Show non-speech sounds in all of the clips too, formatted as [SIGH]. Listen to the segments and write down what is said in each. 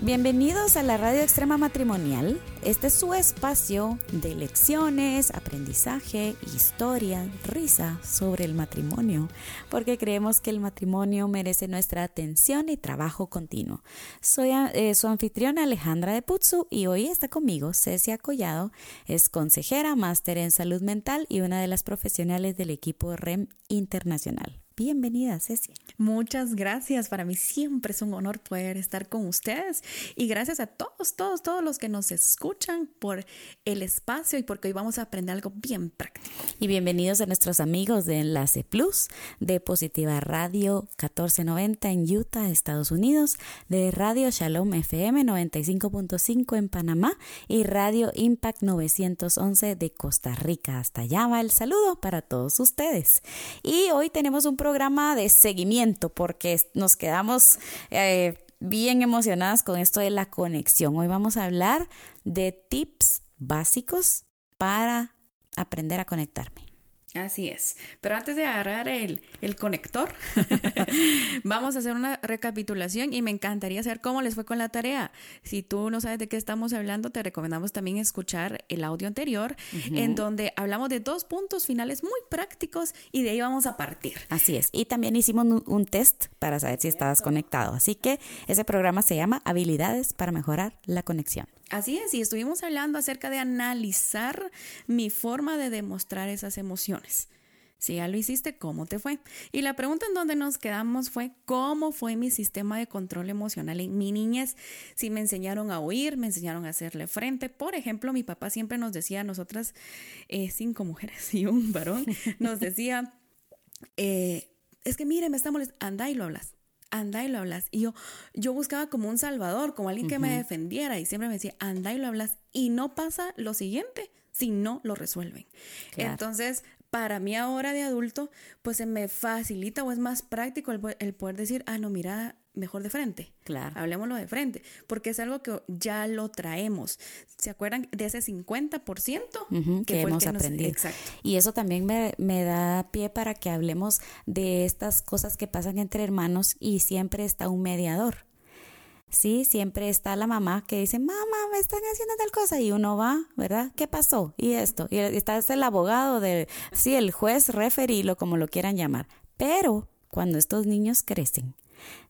Bienvenidos a la Radio Extrema Matrimonial. Este es su espacio de lecciones, aprendizaje, historia, risa sobre el matrimonio, porque creemos que el matrimonio merece nuestra atención y trabajo continuo. Soy eh, su anfitriona Alejandra de Putzu y hoy está conmigo Cecia Collado, es consejera, máster en salud mental y una de las profesionales del equipo REM Internacional. Bienvenida, Ceci. Muchas gracias. Para mí siempre es un honor poder estar con ustedes. Y gracias a todos, todos, todos los que nos escuchan por el espacio y porque hoy vamos a aprender algo bien práctico. Y bienvenidos a nuestros amigos de Enlace Plus, de Positiva Radio 1490 en Utah, Estados Unidos, de Radio Shalom FM 95.5 en Panamá y Radio Impact 911 de Costa Rica. Hasta allá va el saludo para todos ustedes. Y hoy tenemos un programa de seguimiento porque nos quedamos eh, bien emocionadas con esto de la conexión. Hoy vamos a hablar de tips básicos para aprender a conectarme. Así es. Pero antes de agarrar el, conector, [LAUGHS] vamos a hacer una recapitulación y me encantaría saber cómo les fue con la tarea. Si tú no sabes de qué estamos hablando, te recomendamos también escuchar el audio anterior, en donde hablamos de dos puntos finales muy prácticos y de ahí vamos a partir. Así es. Y también hicimos un, un test para saber si estabas conectado. Así que ese programa se llama Habilidades para mejorar la conexión. Así es, y estuvimos hablando acerca de analizar mi forma de demostrar esas emociones. Si ya lo hiciste, ¿cómo te fue? Y la pregunta en donde nos quedamos fue, ¿cómo fue mi sistema de control emocional en mi niñez? Si me enseñaron a oír, me enseñaron a hacerle frente. Por ejemplo, mi papá siempre nos decía a nosotras, eh, cinco mujeres y un varón, [LAUGHS] nos decía, eh, es que mire, me está molestando, anda y lo hablas anda y lo hablas. Y yo, yo buscaba como un salvador, como alguien que me defendiera y siempre me decía, anda y lo hablas. Y no pasa lo siguiente si no lo resuelven. Entonces, para mí ahora de adulto, pues se me facilita o es más práctico el, el poder decir, ah, no, mira, mejor de frente. Claro. Hablemoslo de frente, porque es algo que ya lo traemos. ¿Se acuerdan de ese 50% que, hemos aprendido? Exacto. Y eso también me, me, da pie para que hablemos de estas cosas que pasan entre hermanos y siempre está un mediador. Sí, siempre está la mamá que dice, mamá, me están haciendo tal cosa y uno va, ¿verdad? ¿Qué pasó? Y esto. Y está el abogado de, sí, el juez, referee, lo como lo quieran llamar. Pero cuando estos niños crecen,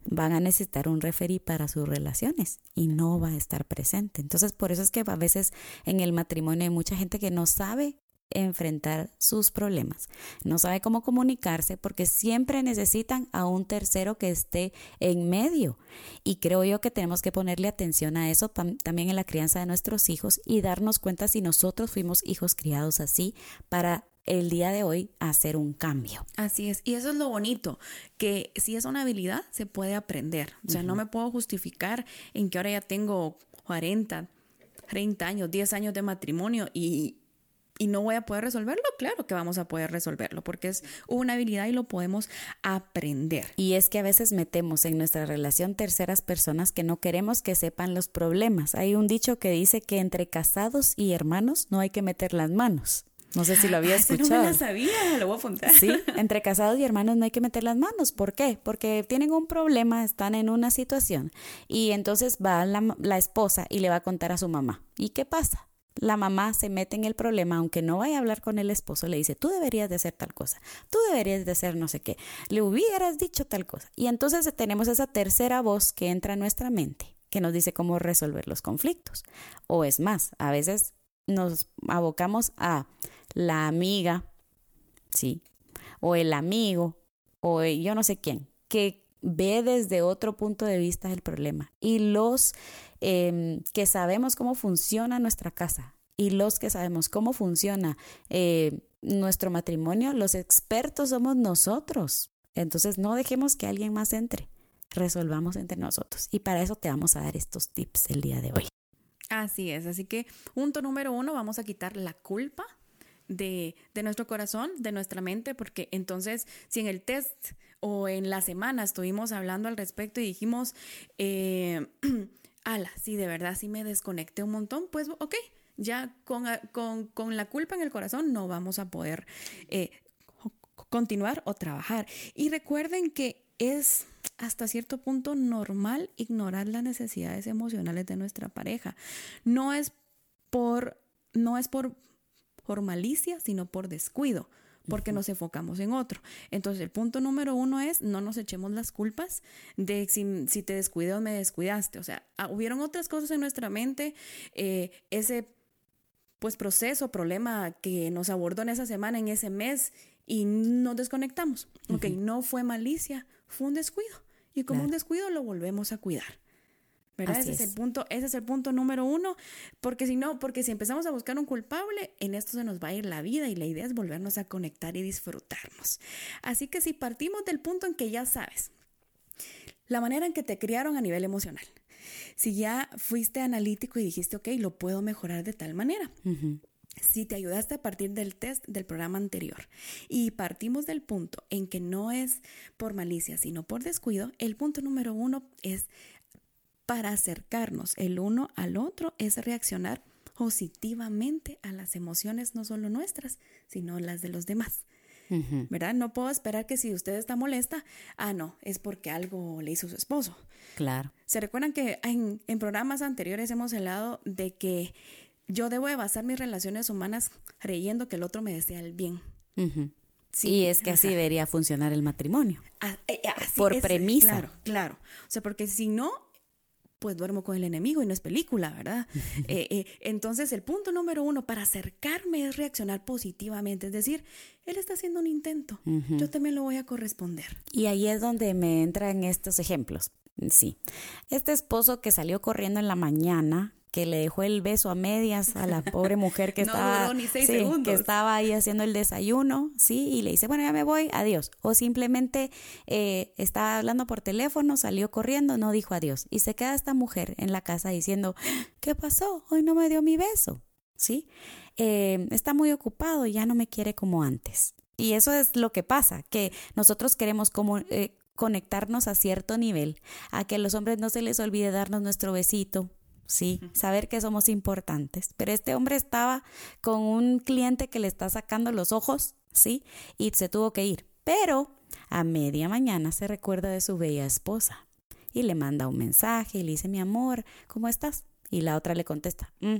van a necesitar un referí para sus relaciones y no va a estar presente. Entonces, por eso es que a veces en el matrimonio hay mucha gente que no sabe enfrentar sus problemas, no sabe cómo comunicarse porque siempre necesitan a un tercero que esté en medio. Y creo yo que tenemos que ponerle atención a eso también en la crianza de nuestros hijos y darnos cuenta si nosotros fuimos hijos criados así para el día de hoy hacer un cambio. Así es, y eso es lo bonito, que si es una habilidad, se puede aprender. O sea, no me puedo justificar en que ahora ya tengo 40, 30 años, 10 años de matrimonio y, y no voy a poder resolverlo, claro que vamos a poder resolverlo porque es una habilidad y lo podemos aprender. Y es que a veces metemos en nuestra relación terceras personas que no queremos que sepan los problemas. Hay un dicho que dice que entre casados y hermanos no hay que meter las manos. No sé si lo había escuchado. Ah, no me la sabía, lo voy a apuntar. Sí, [LAUGHS] entre casados y hermanos no hay que meter las manos. ¿Por qué? Porque tienen un problema, están en una situación y entonces va la, la esposa y le va a contar a su mamá. ¿Y qué pasa? La mamá se mete en el problema, aunque no vaya a hablar con el esposo, le dice, tú deberías de hacer tal cosa, tú deberías de hacer no sé qué, le hubieras dicho tal cosa. Y entonces tenemos esa tercera voz que entra a nuestra mente, que nos dice cómo resolver los conflictos. O es más, a veces nos abocamos a la amiga, ¿sí? O el amigo, o yo no sé quién, que ve desde otro punto de vista el problema. Y los em, que sabemos cómo funciona nuestra casa y los que sabemos cómo funciona eh, nuestro matrimonio, los expertos somos nosotros. Entonces no dejemos que alguien más entre, resolvamos entre nosotros. Y para eso te vamos a dar estos tips el día de hoy. Así es, así que punto número uno, vamos a quitar la culpa de, nuestro corazón, de nuestra mente, porque entonces si en el test o en la semana estuvimos hablando al respecto y dijimos, eh, [CLEARS THROAT] ala, sí, de verdad, sí me desconecté un montón, pues ok, ya con, con, la culpa en el corazón no vamos a poder eh, continuar o trabajar. Y recuerden que es hasta cierto punto normal ignorar las necesidades emocionales de nuestra pareja. No es por, no es por, por malicia, sino por descuido porque nos enfocamos en otro. Entonces, el punto número uno es no nos echemos las culpas de si, te descuidé o me descuidaste. O sea, ah, hubieron otras cosas en nuestra mente, eh, ese pues proceso, problema que nos abordó en esa semana, en ese mes, y nos desconectamos. Ok, no fue malicia, fue un descuido. Y como un descuido lo volvemos a cuidar. ¿Verdad? Ese es. el punto, ese es el punto número uno, porque si no, porque si empezamos a buscar un culpable, en esto se nos va a ir la vida y la idea es volvernos a conectar y disfrutarnos. Así que si partimos del punto en que ya sabes, la manera en que te criaron a nivel emocional, si ya fuiste analítico y dijiste, ok, lo puedo mejorar de tal manera. Si te ayudaste a partir del test del programa anterior y partimos del punto en que no es por malicia, sino por descuido, el punto número uno es para acercarnos el uno al otro es reaccionar positivamente a las emociones no solo nuestras, sino las de los demás. ¿Verdad? No puedo esperar que si usted está molesta, ah, no, es porque algo le hizo su esposo. Claro. ¿Se recuerdan que en, programas anteriores hemos hablado de que yo debo de basar mis relaciones humanas creyendo que el otro me desea el bien? Sí, y es que así debería funcionar el matrimonio. Ah, eh, por premisa. Claro, claro. O sea, porque si no, pues duermo con el enemigo y no es película, ¿verdad? [LAUGHS] Eh, eh, entonces el punto número uno para acercarme es reaccionar positivamente, es decir, él está haciendo un intento, yo también lo voy a corresponder. Y ahí es donde me entran estos ejemplos. Sí, este esposo que salió corriendo en la mañana que le dejó el beso a medias a la pobre mujer que [LAUGHS] estaba que estaba ahí haciendo el desayuno, sí, y le dice, bueno, ya me voy, adiós. O simplemente eh, estaba hablando por teléfono, salió corriendo, no dijo adiós. Y se queda esta mujer en la casa diciendo, ¿qué pasó? Hoy no me dio mi beso, ¿sí? Eh, está muy ocupado ya no me quiere como antes. Y eso es lo que pasa, que nosotros queremos como... Eh, conectarnos a cierto nivel, a que a los hombres no se les olvide darnos nuestro besito, sí, saber que somos importantes. Pero este hombre estaba con un cliente que le está sacando los ojos, sí, y se tuvo que ir. Pero a media mañana se recuerda de su bella esposa y le manda un mensaje y le dice, mi amor, ¿cómo estás? Y la otra le contesta, mm,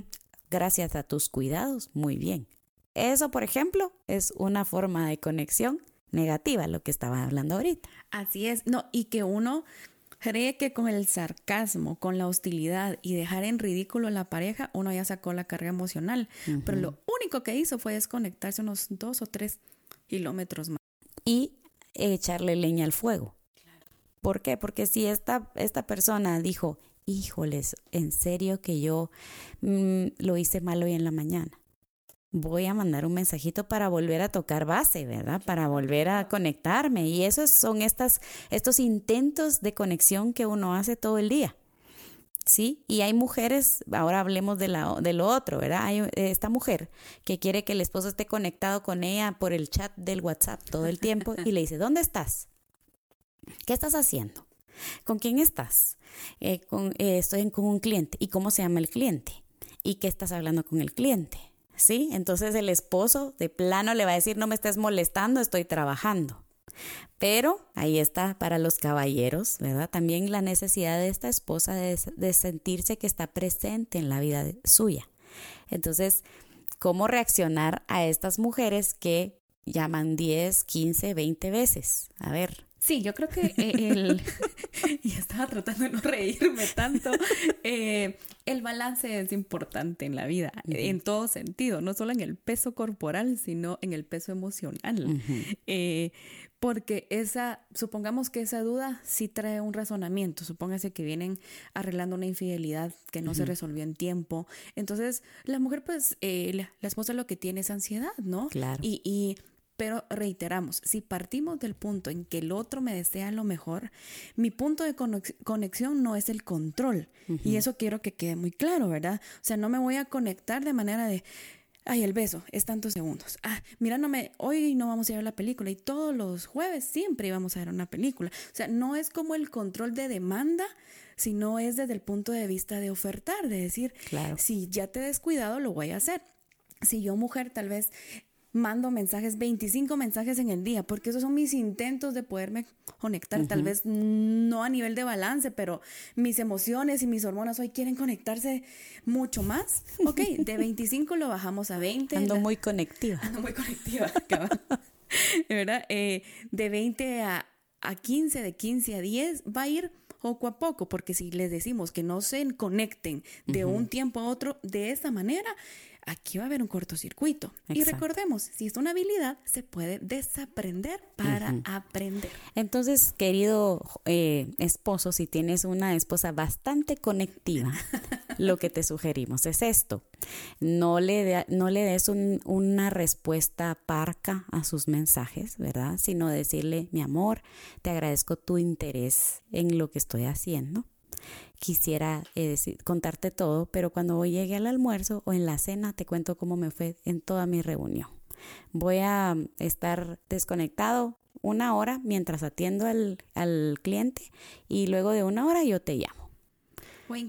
gracias a tus cuidados, muy bien. Eso, por ejemplo, es una forma de conexión negativa, lo que estaba hablando ahorita. Así es, no, y que uno cree que con el sarcasmo, con la hostilidad y dejar en ridículo a la pareja, uno ya sacó la carga emocional. Pero lo único que hizo fue desconectarse unos dos o tres kilómetros más. Y echarle leña al fuego. ¿Por qué? Porque si esta, esta persona dijo, híjoles, en serio que yo mm, lo hice mal hoy en la mañana voy a mandar un mensajito para volver a tocar base, ¿verdad? Para volver a conectarme. Y esos son estas, estos intentos de conexión que uno hace todo el día. ¿Sí? Y hay mujeres, ahora hablemos de, la, de lo otro, ¿verdad? Hay esta mujer que quiere que el esposo esté conectado con ella por el chat del WhatsApp todo el tiempo y le dice, ¿dónde estás? ¿Qué estás haciendo? ¿Con quién estás? Eh, con, eh, estoy con un cliente. ¿Y cómo se llama el cliente? ¿Y qué estás hablando con el cliente? ¿Sí? Entonces el esposo de plano le va a decir, no me estés molestando, estoy trabajando. Pero ahí está para los caballeros, ¿verdad? También la necesidad de esta esposa de, sentirse que está presente en la vida suya. Entonces, ¿cómo reaccionar a estas mujeres que llaman 10, 15, 20 veces? A ver, Sí, yo creo que eh, el... [LAUGHS] y estaba tratando de no reírme tanto. [LAUGHS] Eh, el balance es importante en la vida, en todo sentido, no solo en el peso corporal, sino en el peso emocional. Eh, porque esa, supongamos que esa duda sí trae un razonamiento, supóngase que vienen arreglando una infidelidad que no se resolvió en tiempo. Entonces, la mujer, pues, la, esposa lo que tiene es ansiedad, ¿no? Claro. Y, y pero reiteramos, si partimos del punto en que el otro me desea lo mejor, mi punto de conexión no es el control. Y eso quiero que quede muy claro, ¿verdad? O sea, no me voy a conectar de manera de, Ay, el beso es tantos segundos. Ah, mira, no me, hoy no vamos a ir a la película y todos los jueves siempre íbamos a ver una película. O sea, no es como el control de demanda, sino es desde el punto de vista de ofertar, de decir, Claro. si ya te he descuidado, lo voy a hacer. Si yo, mujer, tal vez mando mensajes, 25 mensajes en el día, porque esos son mis intentos de poderme conectar, tal vez no a nivel de balance, pero mis emociones y mis hormonas hoy quieren conectarse mucho más. Ok, de 25 lo bajamos a 20. Ando la- muy conectiva. Ando [LAUGHS] muy conectiva, cabal. ¿verdad? Eh, de 20 a, a 15, de 15 a 10, va a ir poco a poco, porque si les decimos que no se conecten de un tiempo a otro de esa manera, aquí va a haber un cortocircuito. Y recordemos, si es una habilidad, se puede desaprender para aprender. Entonces, querido eh, esposo, si tienes una esposa bastante conectiva, [LAUGHS] lo que te sugerimos es esto. No le, de- no le des un- una respuesta parca a sus mensajes, ¿verdad? Sino decirle, mi amor, te agradezco tu interés en lo que estoy haciendo. Quisiera eh, decir- contarte todo, pero cuando llegue al almuerzo o en la cena te cuento cómo me fue en toda mi reunión. Voy a mm, estar desconectado una hora mientras atiendo al, al cliente y luego de una hora yo te llamo.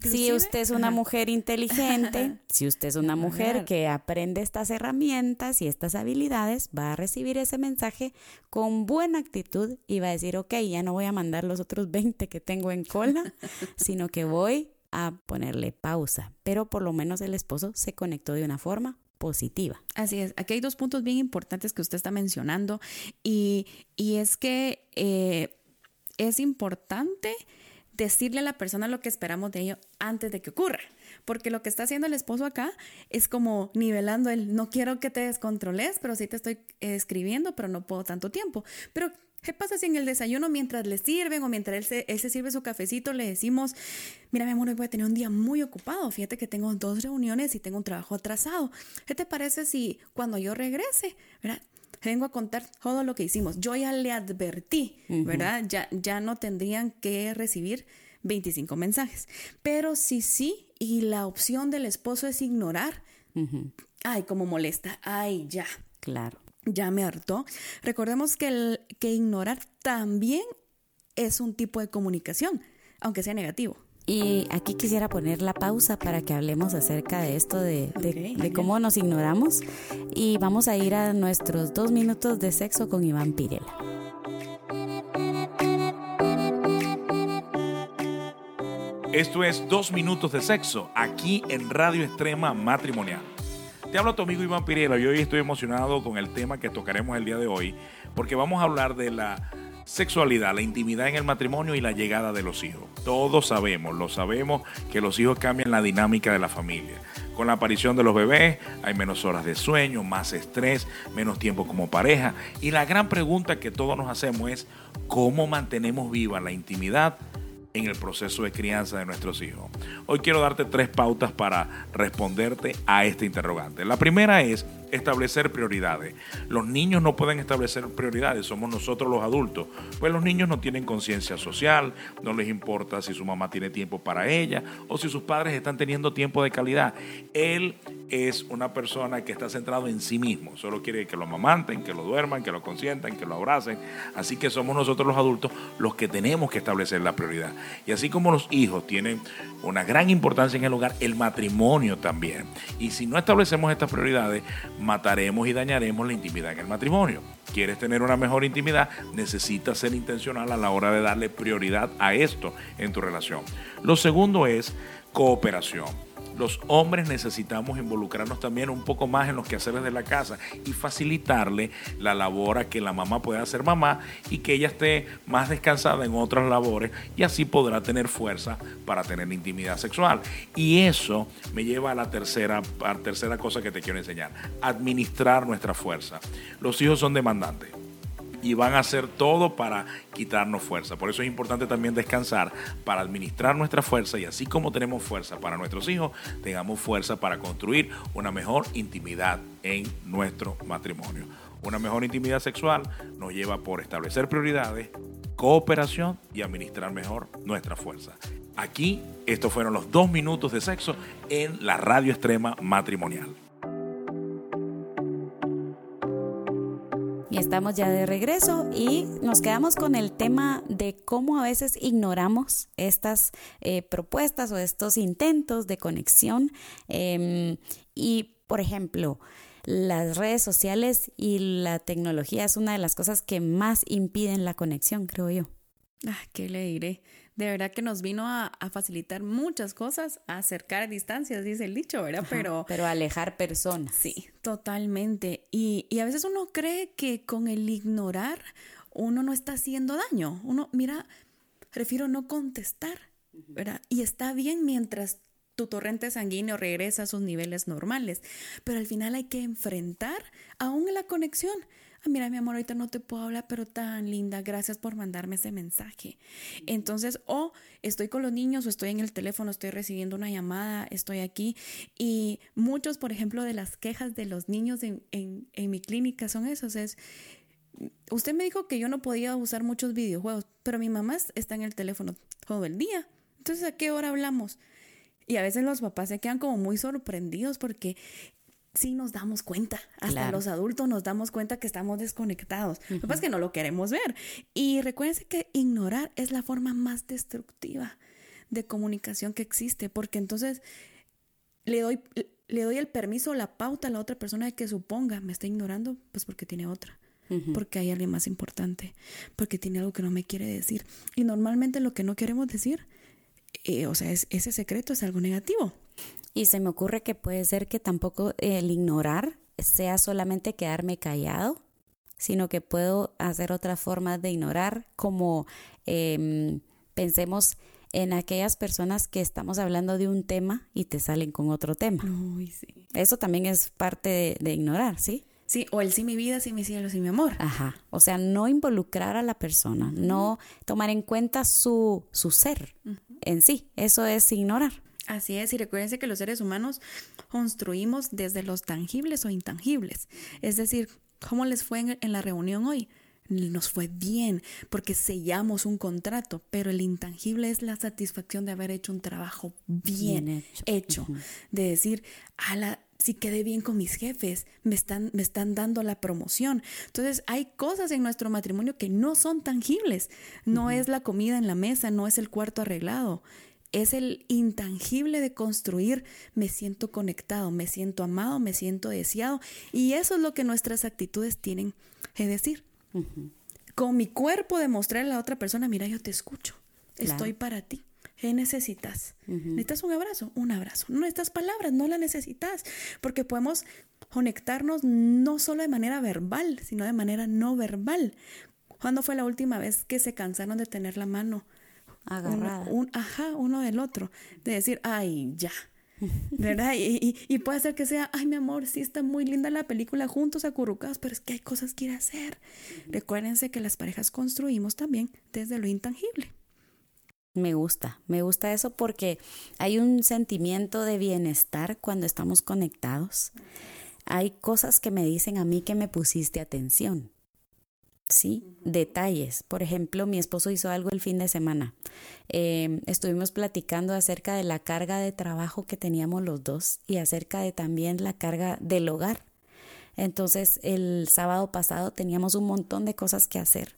Si usted es una Ajá. mujer inteligente, [LAUGHS] si usted es una mujer Claro. que aprende estas herramientas y estas habilidades, va a recibir ese mensaje con buena actitud y va a decir, ok, ya no voy a mandar los otros 20 que tengo en cola, [LAUGHS] sino que voy a ponerle pausa. Pero por lo menos el esposo se conectó de una forma positiva. Así es, aquí hay dos puntos bien importantes que usted está mencionando y, y es que eh, es importante decirle a la persona lo que esperamos de ello antes de que ocurra, porque lo que está haciendo el esposo acá es como nivelando el no quiero que te descontroles, pero sí te estoy escribiendo, pero no puedo tanto tiempo. Pero ¿Qué pasa si en el desayuno, mientras le sirven o mientras él se, él se sirve su cafecito, le decimos, mira mi amor, hoy voy a tener un día muy ocupado, fíjate que tengo dos reuniones y tengo un trabajo atrasado. ¿Qué te parece si cuando yo regrese, ¿verdad? Vengo a contar todo lo que hicimos. Yo ya le advertí, ¿verdad? Ya, ya no tendrían que recibir 25 mensajes. Pero si sí, y la opción del esposo es ignorar, ay, como molesta, ay, ya, Claro. ya me hartó. Recordemos que, el, que ignorar también es un tipo de comunicación, aunque sea negativo. Y aquí quisiera poner la pausa para que hablemos acerca de esto de, cómo nos ignoramos. Y vamos a ir a nuestros dos minutos de sexo con Iván Pirela. Esto es Dos Minutos de Sexo, aquí en Radio Extrema Matrimonial. Te habla tu amigo Iván Pirela y hoy estoy emocionado con el tema que tocaremos el día de hoy, porque vamos a hablar de la sexualidad, la intimidad en el matrimonio y la llegada de los hijos. Todos sabemos, lo sabemos, que los hijos cambian la dinámica de la familia. Con la aparición de los bebés hay menos horas de sueño, más estrés, menos tiempo como pareja. Y la gran pregunta que todos nos hacemos es, ¿cómo mantenemos viva la intimidad en el proceso de crianza de nuestros hijos. Hoy quiero darte tres pautas para responderte a este interrogante. La primera es establecer prioridades. Los niños no pueden establecer prioridades, somos nosotros los adultos. Pues los niños no tienen conciencia social, no les importa si su mamá tiene tiempo para ella o si sus padres están teniendo tiempo de calidad. Él es una persona que está centrado en sí mismo, solo quiere que lo amamanten, que lo duerman, que lo consientan, que lo abracen. Así que somos nosotros los adultos los que tenemos que establecer la prioridad. Y así como los hijos tienen una gran importancia en el hogar, el matrimonio también. Y si no establecemos estas prioridades, mataremos y dañaremos la intimidad en el matrimonio. ¿Quieres tener una mejor intimidad? Necesitas ser intencional a la hora de darle prioridad a esto en tu relación. Lo segundo es cooperación los hombres necesitamos involucrarnos también un poco más en los quehaceres de la casa y facilitarle la labor a que la mamá pueda ser mamá y que ella esté más descansada en otras labores y así podrá tener fuerza para tener intimidad sexual. Y eso me lleva a la tercera, a la tercera cosa que te quiero enseñar, administrar nuestra fuerza. Los hijos son demandantes y van a hacer todo para quitarnos fuerza. Por eso es importante también descansar para administrar nuestra fuerza y así como tenemos fuerza para nuestros hijos, tengamos fuerza para construir una mejor intimidad en nuestro matrimonio. Una mejor intimidad sexual nos lleva por establecer prioridades, cooperación y administrar mejor nuestra fuerza. Aquí, estos fueron los dos minutos de sexo en la radio extrema matrimonial. Y estamos ya de regreso y nos quedamos con el tema de cómo a veces ignoramos estas eh, propuestas o estos intentos de conexión. Em, y, por ejemplo, las redes sociales y la tecnología es una de las cosas que más impiden la conexión, creo yo. Ah, ¿qué le diré? De verdad que nos vino a, facilitar muchas cosas, a acercar distancias, dice el dicho, ¿verdad? pero, pero alejar personas. Sí, totalmente. Y, y a veces uno cree que con el ignorar uno no está haciendo daño. Uno, mira, prefiero no contestar, ¿verdad? Y está bien mientras tu torrente sanguíneo regresa a sus niveles normales. Pero al final hay que enfrentar aún la conexión. Ah, mira, mi amor, ahorita no te puedo hablar, pero tan linda, gracias por mandarme ese mensaje. Entonces, o estoy con los niños o estoy en el teléfono, estoy recibiendo una llamada, estoy aquí. Y muchos, por ejemplo, de las quejas de los niños en, en mi clínica son esos. Es, usted me dijo que yo no podía usar muchos videojuegos, pero mi mamá está en el teléfono todo el día. Entonces, ¿a qué hora hablamos? Y a veces los papás se quedan como muy sorprendidos porque sí nos damos cuenta, hasta los adultos nos damos cuenta que estamos desconectados. Lo que pasa es que no lo queremos ver. Y recuérdense que ignorar es la forma más destructiva de comunicación que existe, porque entonces le doy, le doy el permiso la pauta a la otra persona de que suponga, me está ignorando, pues porque tiene otra. Porque hay alguien más importante, porque tiene algo que no me quiere decir. Y normalmente lo que no queremos decir eh, o sea, ese secreto es algo negativo. Y se me ocurre que puede ser que tampoco el ignorar sea solamente quedarme callado, sino que puedo hacer otra forma de ignorar, como em, pensemos en aquellas personas que estamos hablando de un tema y te salen con otro tema. sí. Eso también es parte de, ignorar, ¿sí? Sí, o el sí mi vida, sí mi cielo, sí mi amor. Ajá. O sea, no involucrar a la persona, no tomar en cuenta su, su ser en sí. Eso es ignorar. Así es, y recuérdense que los seres humanos construimos desde los tangibles o intangibles. Es decir, ¿cómo les fue en, la reunión hoy? Nos fue bien porque sellamos un contrato, pero el intangible es la satisfacción de haber hecho un trabajo bien, hecho. De decir, ala, si quedé bien con mis jefes, me están, me están dando la promoción. Entonces hay cosas en nuestro matrimonio que no son tangibles. No es la comida en la mesa, no es el cuarto arreglado. Es el intangible de construir, me siento conectado, me siento amado, me siento deseado. Y eso es lo que nuestras actitudes tienen que decir. Con mi cuerpo demostrarle a la otra persona, mira, yo te escucho, estoy para ti. ¿Qué necesitas? ¿Necesitas un abrazo? Un abrazo. No necesitas palabras, no las necesitas, porque podemos conectarnos no solo de manera verbal, sino de manera no verbal. ¿Cuándo fue la última vez que se cansaron de tener la mano agarrada? un, ajá, uno del otro, de decir, ay, ya. ¿Verdad? Y, y, puede ser que sea, ay, mi amor, sí está muy linda la película juntos, acurrucados, pero es que hay cosas que ir a hacer. Recuérdense que las parejas construimos también desde lo intangible. Me gusta, me gusta eso porque hay un sentimiento de bienestar cuando estamos conectados. Hay cosas que me dicen a mí que me pusiste atención. Sí, detalles. Por ejemplo, mi esposo hizo algo el fin de semana. Em, estuvimos platicando acerca de la carga de trabajo que teníamos los dos y acerca de también la carga del hogar. Entonces, el sábado pasado teníamos un montón de cosas que hacer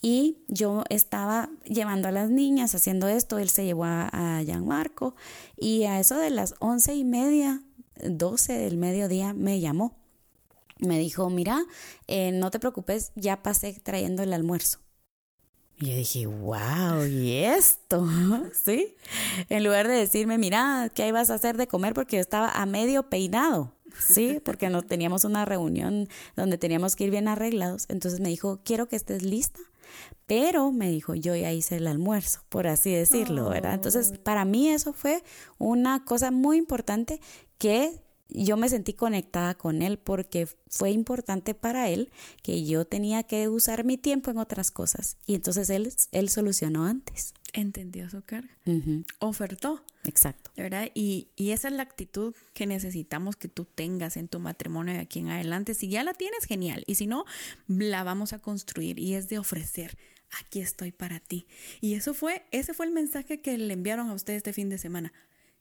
y yo estaba llevando a las niñas haciendo esto, él se llevó a, a Gianmarco y a eso de las once y media, doce del mediodía me llamó. Me dijo, mira, eh, no te preocupes, ya pasé trayendo el almuerzo. Y yo dije, wow, ¿y esto? [LAUGHS] ¿Sí? En lugar de decirme, mira, ¿qué vas a hacer de comer? Porque yo estaba a medio peinado. Sí, porque no teníamos una reunión donde teníamos que ir bien arreglados. Entonces me dijo, quiero que estés lista. Pero me dijo, yo ya hice el almuerzo, por así decirlo, ¿verdad? Entonces, para mí eso fue una cosa muy importante que yo me sentí conectada con él porque fue importante para él que yo tenía que usar mi tiempo en otras cosas. Y entonces él, él solucionó antes entendió su carga, ofertó. Exacto. ¿Verdad? Y, y, esa es la actitud que necesitamos que tú tengas en tu matrimonio de aquí en adelante. Si ya la tienes, genial. Y si no, la vamos a construir y es de ofrecer. Aquí estoy para ti. Y eso fue, ese fue el mensaje que le enviaron a ustedes este fin de semana.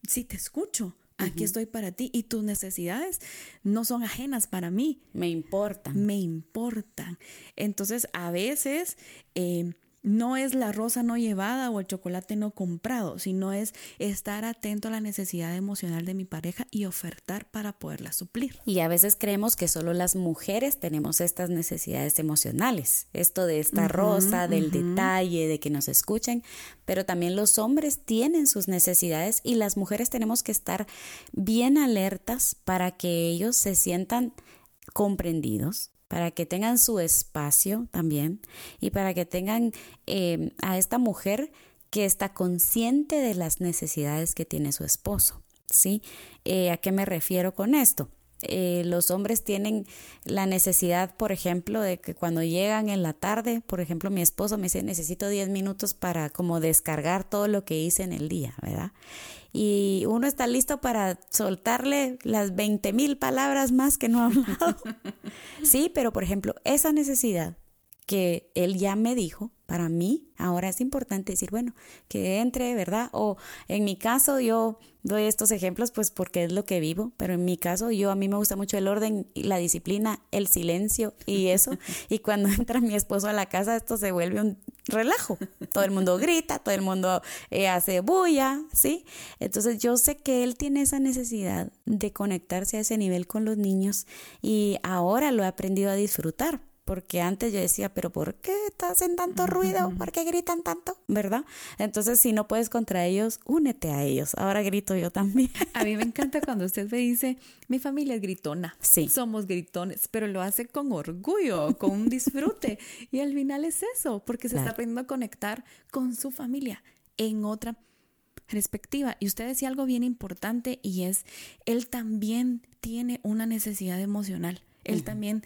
Si te escucho, aquí estoy para ti y tus necesidades no son ajenas para mí. Me importan. Me importan. Entonces, a veces... Eh, no es la rosa no llevada o el chocolate no comprado, sino es estar atento a la necesidad emocional de mi pareja y ofertar para poderla suplir. Y a veces creemos que solo las mujeres tenemos estas necesidades emocionales, esto de esta rosa, del detalle, de que nos escuchen, pero también los hombres tienen sus necesidades y las mujeres tenemos que estar bien alertas para que ellos se sientan comprendidos, para que tengan su espacio también y para que tengan eh, a esta mujer que está consciente de las necesidades que tiene su esposo. ¿sí? Eh, ¿A qué me refiero con esto? Eh, los hombres tienen la necesidad, por ejemplo, de que cuando llegan en la tarde, por ejemplo, mi esposo me dice, necesito 10 minutos para como descargar todo lo que hice en el día, ¿verdad? Y uno está listo para soltarle las 20 mil palabras más que no ha hablado. [LAUGHS] sí, pero por ejemplo, esa necesidad que él ya me dijo, para mí ahora es importante decir, bueno, que entre, ¿verdad? O en mi caso yo doy estos ejemplos pues porque es lo que vivo, pero en mi caso yo a mí me gusta mucho el orden, y la disciplina, el silencio y eso. [LAUGHS] y cuando entra mi esposo a la casa esto se vuelve un relajo. Todo el mundo grita, todo el mundo eh, hace bulla, ¿sí? Entonces yo sé que él tiene esa necesidad de conectarse a ese nivel con los niños y ahora lo he aprendido a disfrutar porque antes yo decía, pero ¿por qué hacen tanto ruido? ¿Por qué gritan tanto? ¿Verdad? Entonces, si no puedes contra ellos, únete a ellos. Ahora grito yo también. A mí me encanta cuando usted me dice, mi familia es gritona. Sí. Somos gritones, pero lo hace con orgullo, con un disfrute. y al final es eso, porque se está aprendiendo a conectar con su familia en otra perspectiva. Y usted decía algo bien importante y es, él también tiene una necesidad emocional. Él también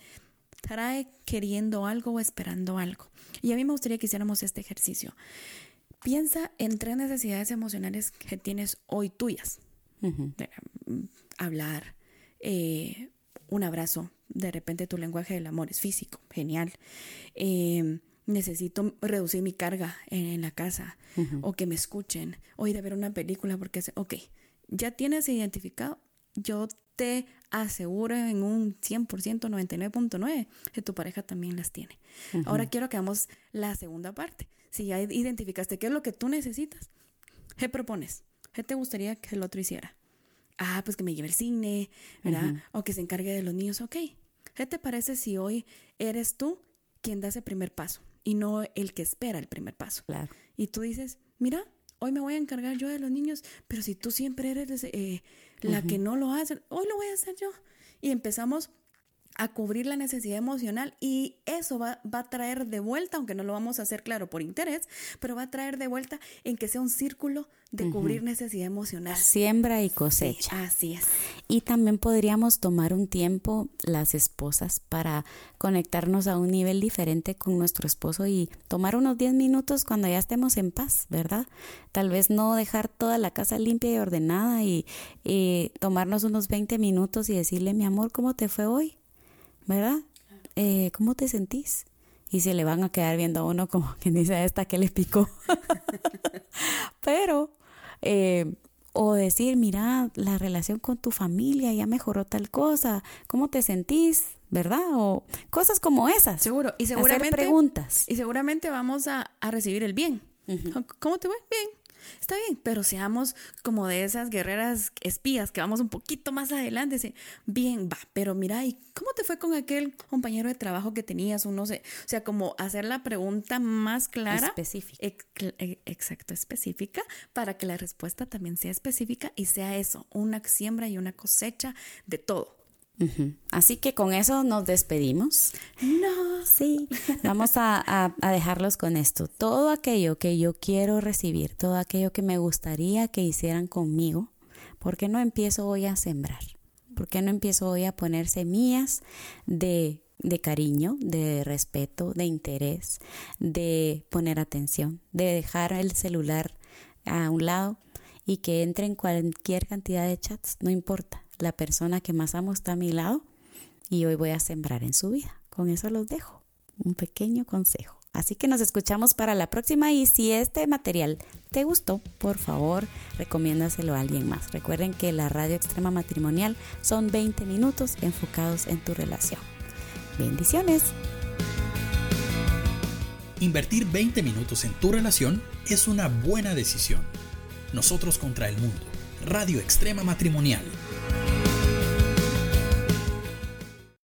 trae queriendo algo o esperando algo. Y a mí me gustaría que hiciéramos este ejercicio. Piensa en tres necesidades emocionales que tienes hoy tuyas. Mm, hablar, eh, un abrazo, de repente tu lenguaje del amor es físico, genial. Em, necesito reducir mi carga en, la casa o que me escuchen, o ir a ver una película porque, ok, ya tienes identificado, yo te aseguro en un 100%, 99.9, que tu pareja también las tiene. Ahora quiero que hagamos la segunda parte. Si ya identificaste qué es lo que tú necesitas, ¿qué propones? ¿Qué te gustaría que el otro hiciera? Ah, pues que me lleve el cine, ¿verdad? O que se encargue de los niños. Ok. ¿Qué te parece si hoy eres tú quien da ese primer paso y no el que espera el primer paso? Claro. Y tú dices, mira, hoy me voy a encargar yo de los niños, pero si tú siempre eres eh, la que no lo hace, hoy lo voy a hacer yo. Y empezamos a cubrir la necesidad emocional y eso va, va, a traer de vuelta, aunque no lo vamos a hacer claro por interés, pero va a traer de vuelta en que sea un círculo de cubrir necesidad emocional. Siembra y cosecha. así es. Y también podríamos tomar un tiempo las esposas para conectarnos a un nivel diferente con nuestro esposo y tomar unos 10 minutos cuando ya estemos en paz, ¿verdad? Tal vez no dejar toda la casa limpia y ordenada y, y tomarnos unos 20 minutos y decirle, mi amor, ¿cómo te fue hoy? ¿Verdad? Eh, ¿Cómo te sentís? Y se le van a quedar viendo a uno como [LAUGHS] quien dice esta que le picó. [LAUGHS] Pero, eh, o decir, mira, la relación con tu familia ya mejoró tal cosa, ¿cómo te sentís? ¿Verdad? O cosas como esas. Seguro. Y seguramente. Hacer preguntas. Y seguramente vamos a, a recibir el bien. ¿Cómo te va? Bien. Está bien, pero seamos como de esas guerreras espías que vamos un poquito más adelante. Bien, va, pero mira, ¿y cómo te fue con aquel compañero de trabajo que tenías? no sé, o sea, como hacer la pregunta más clara. Específica. E, exacto, específica, para que la respuesta también sea específica y sea eso, una siembra y una cosecha de todo. Así que con eso nos despedimos. No. Sí. Vamos a, dejarlos con esto. Todo aquello que yo quiero recibir, todo aquello que me gustaría que hicieran conmigo, ¿por qué no empiezo hoy a sembrar? ¿Por qué no empiezo hoy a poner semillas de, de cariño, de respeto, de interés, de poner atención, de dejar el celular a un lado y que entre en cualquier cantidad de chats? No importa la persona que más amo está a mi lado y hoy voy a sembrar en su vida. Con eso los dejo. Un pequeño consejo. Así que nos escuchamos para la próxima y si este material te gustó, por favor, recomiéndaselo a alguien más. Recuerden que la radio extrema matrimonial son 20 minutos enfocados en tu relación. Bendiciones. Invertir 20 minutos en tu relación es una buena decisión. Nosotros contra el mundo. Radio Extrema Matrimonial.